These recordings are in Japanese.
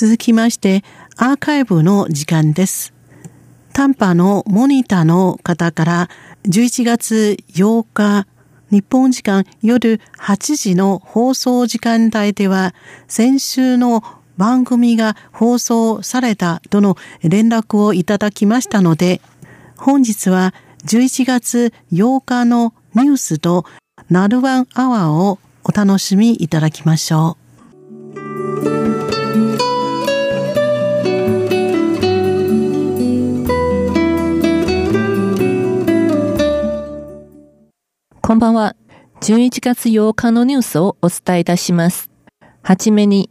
続きまして、アーカイブの時間です。短波のモニターの方から11月8日日本時間夜8時の放送時間帯では先週の番組が放送されたとの連絡をいただきましたので本日は11月8日のニュースとナルワンアワーをお楽しみいただきましょう。こんばんは。11月8日のニュースをお伝えいたします。はじめに、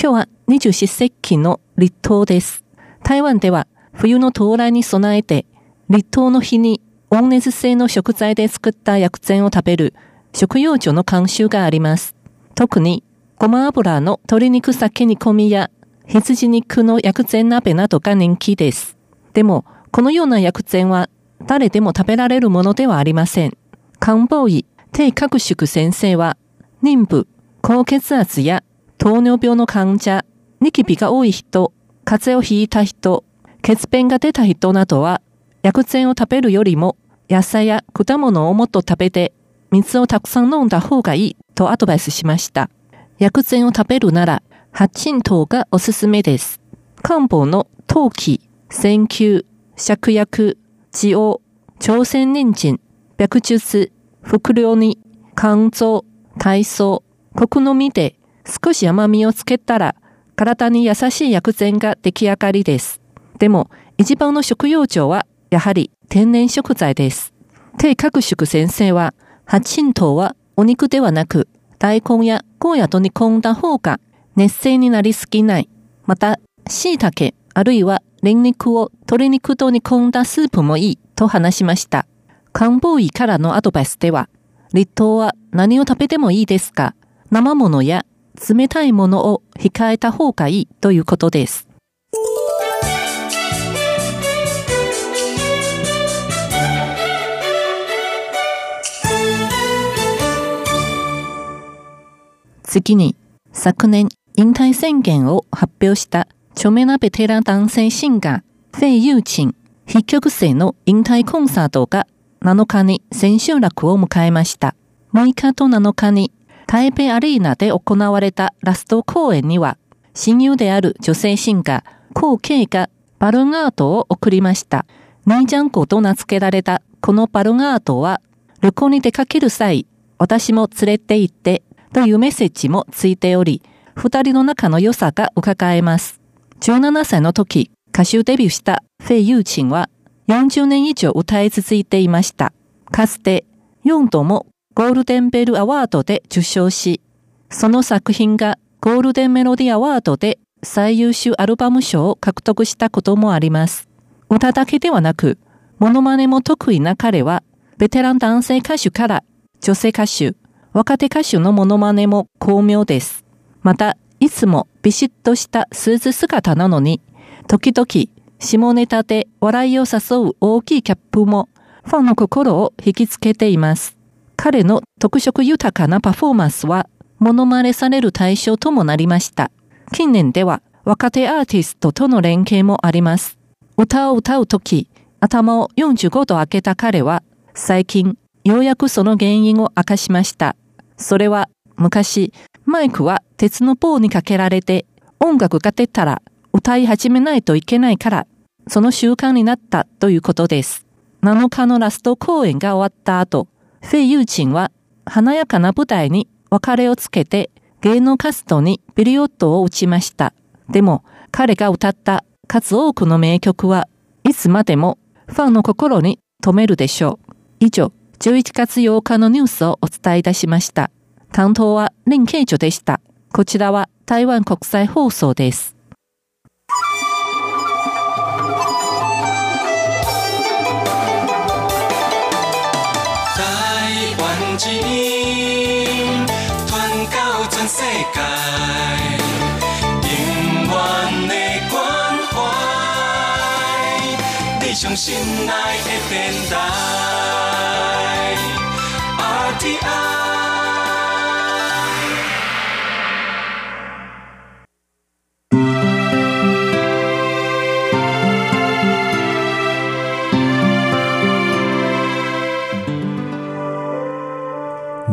今日は二十四節気の立冬です。台湾では冬の到来に備えて、立冬の日に温熱性の食材で作った薬膳を食べる食用所の慣習があります。特に、ごま油の鶏肉酒煮込みや羊肉の薬膳鍋などが人気です。でも、このような薬膳は誰でも食べられるものではありません。漢方医、低各宿先生は、妊婦、高血圧や糖尿病の患者、ニキビが多い人、風邪をひいた人、血便が出た人などは、薬膳を食べるよりも、野菜や果物をもっと食べて、水をたくさん飲んだ方がいいとアドバイスしました。薬膳を食べるなら、八珍糖がおすすめです。漢方の陶器、線球、芍薬、地黄、朝鮮人参、白術、副量に肝臓、体操、コクの実で少し甘みをつけたら体に優しい薬膳が出来上がりです。でも一番の食用長はやはり天然食材です。低角宿先生は八神糖はお肉ではなく大根やゴーヤと煮込んだ方が熱性になりすぎない。また、椎茸あるいはニンニクを鶏肉と煮込んだスープもいいと話しました。漢方医からのアドバイスでは、立冬は何を食べてもいいですが、生物や冷たいものを控えた方がいいということです。次に、昨年引退宣言を発表した著名なベテラン男性シンガー、フェイ・ユーチン、非曲性の引退コンサートが7日に千秋楽を迎えました。6日と7日に台北アリーナで行われたラスト公演には、親友である女性シンガー、コウケイがバルーンアートを送りました。ナイジャンコと名付けられたこのバルーンアートは、旅行に出かける際、私も連れて行ってというメッセージもついており、二人の仲の良さが伺えます。17歳の時、歌手デビューしたフェイ・ユーチンは40年以上歌い続いていました。かつて4度もゴールデンベルアワードで受賞し、その作品がゴールデンメロディアワードで最優秀アルバム賞を獲得したこともあります。歌だけではなく、モノマネも得意な彼は、ベテラン男性歌手から女性歌手、若手歌手のモノマネも巧妙です。また、いつもビシッとしたスーツ姿なのに、時々下ネタで笑いを誘う大きいキャップもファンの心を引きつけています。彼の特色豊かなパフォーマンスは、モノマネされる対象ともなりました。近年では若手アーティストとの連携もあります。歌を歌うとき、頭を45度開けた彼は、最近、ようやくその原因を明かしました。それは、昔、マイクは鉄の棒にかけられて、音楽が出たら歌い始めないといけないから、その習慣になったということです。7日のラスト公演が終わった後、フェイユーチンは華やかな舞台に別れをつけて芸能活動にビリオットを打ちました。でも彼が歌った数多くの名曲はいつまでもファンの心に留めるでしょう。以上、11月8日のニュースをお伝えいたしました。担当は林慶女でした。こちらは台湾国際放送です。之音传到全世界，永远的关怀，你上心内的电台，RTI。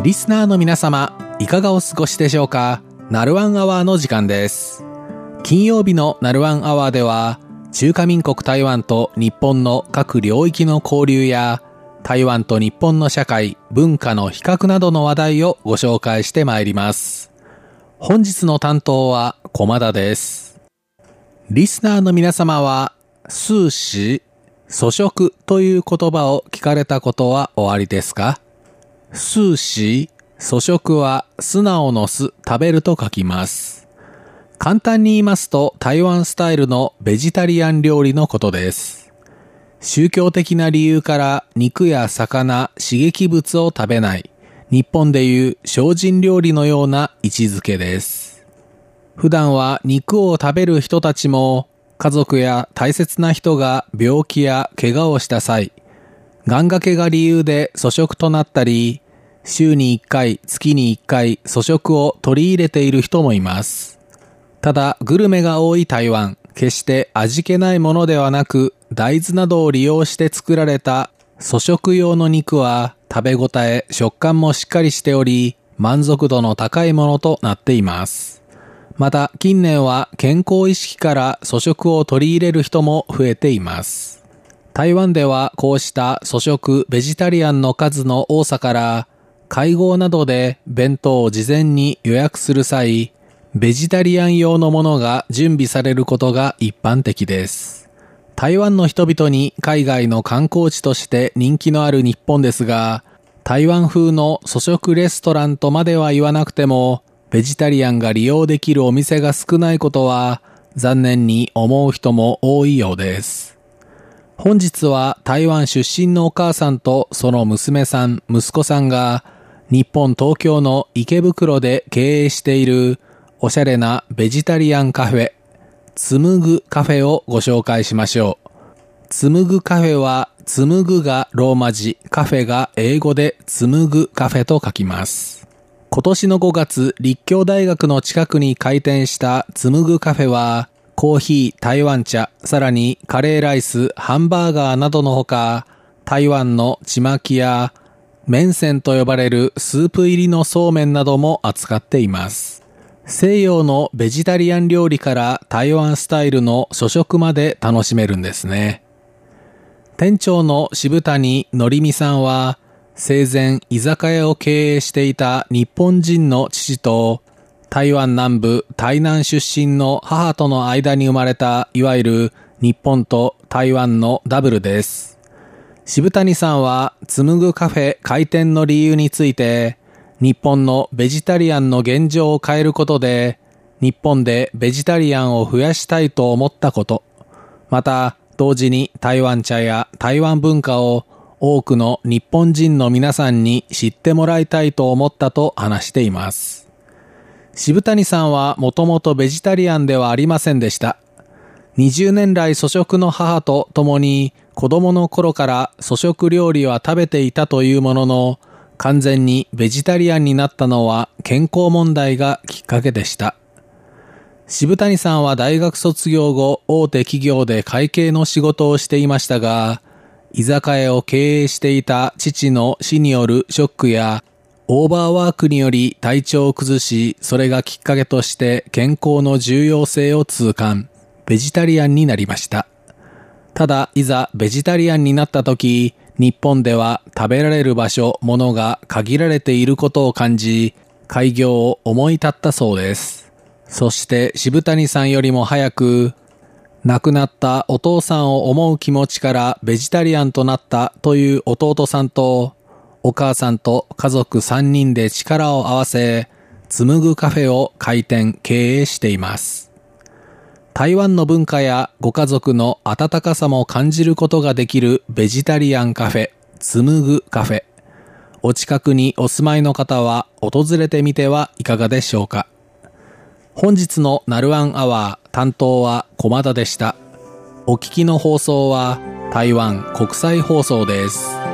リスナーの皆様、いかがお過ごしでしょうか？ナルワンアワーの時間です。金曜日のナルワンアワーでは、中華民国台湾と日本の各領域の交流や、台湾と日本の社会、文化の比較などの話題をご紹介してまいります。本日の担当は駒田です。リスナーの皆様は、数詞、素食という言葉を聞かれたことはおありですか？数詞、素食は素直の素、食べると書きます。簡単に言いますと台湾スタイルのベジタリアン料理のことです。宗教的な理由から肉や魚、刺激物を食べない、日本でいう精進料理のような位置づけです。普段は肉を食べる人たちも家族や大切な人が病気や怪我をした際、願掛けが理由で粗食となったり、週に1回、月に1回粗食を取り入れている人もいます。ただ、グルメが多い台湾、決して味気ないものではなく、大豆などを利用して作られた粗食用の肉は食べ応え、食感もしっかりしており、満足度の高いものとなっています。また、近年は健康意識から粗食を取り入れる人も増えています。台湾ではこうした粗食ベジタリアンの数の多さから、会合などで弁当を事前に予約する際、ベジタリアン用のものが準備されることが一般的です。台湾の人々に海外の観光地として人気のある日本ですが、台湾風の粗食レストランとまでは言わなくても、ベジタリアンが利用できるお店が少ないことは、残念に思う人も多いようです。本日は台湾出身のお母さんとその娘さん、息子さんが、日本東京の池袋で経営しているおしゃれなベジタリアンカフェ、つむぐカフェをご紹介しましょう。つむぐカフェは、つむぐがローマ字、カフェが英語でつむぐカフェと書きます。今年の5月、立教大学の近くに開店したつむぐカフェは、コーヒー、台湾茶、さらにカレーライス、ハンバーガーなどのほか、台湾のちまきや麺線と呼ばれるスープ入りのそうめんなども扱っています。西洋のベジタリアン料理から台湾スタイルの初食まで楽しめるんですね。店長の渋谷のりみさんは、生前居酒屋を経営していた日本人の父と、台湾南部台南出身の母との間に生まれた、いわゆる日本と台湾のダブルです。渋谷さんは、つむぐカフェ開店の理由について、日本のベジタリアンの現状を変えることで、日本でベジタリアンを増やしたいと思ったこと、また、同時に台湾茶や台湾文化を多くの日本人の皆さんに知ってもらいたいと思ったと話しています。渋谷さんはもともとベジタリアンではありませんでした。20年来粗食の母と共に子供の頃から粗食料理は食べていたというものの、完全にベジタリアンになったのは健康問題がきっかけでした。渋谷さんは大学卒業後、大手企業で会計の仕事をしていましたが、居酒屋を経営していた父の死によるショックや、オーバーワークにより体調を崩し、それがきっかけとして健康の重要性を痛感、ベジタリアンになりました。ただ、いざベジタリアンになった時、日本では食べられる場所、ものが限られていることを感じ、開業を思い立ったそうです。そして渋谷さんよりも早く、亡くなったお父さんを思う気持ちからベジタリアンとなったという弟さんと、お母さんと家族3人で力を合わせ、紡ぐカフェを開店経営しています。台湾の文化やご家族の温かさも感じることができるベジタリアンカフェ、紡ぐカフェ。お近くにお住まいの方は訪れてみてはいかがでしょうか。本日のナルワンアワー担当は駒田でした。お聞きの放送は台湾国際放送です。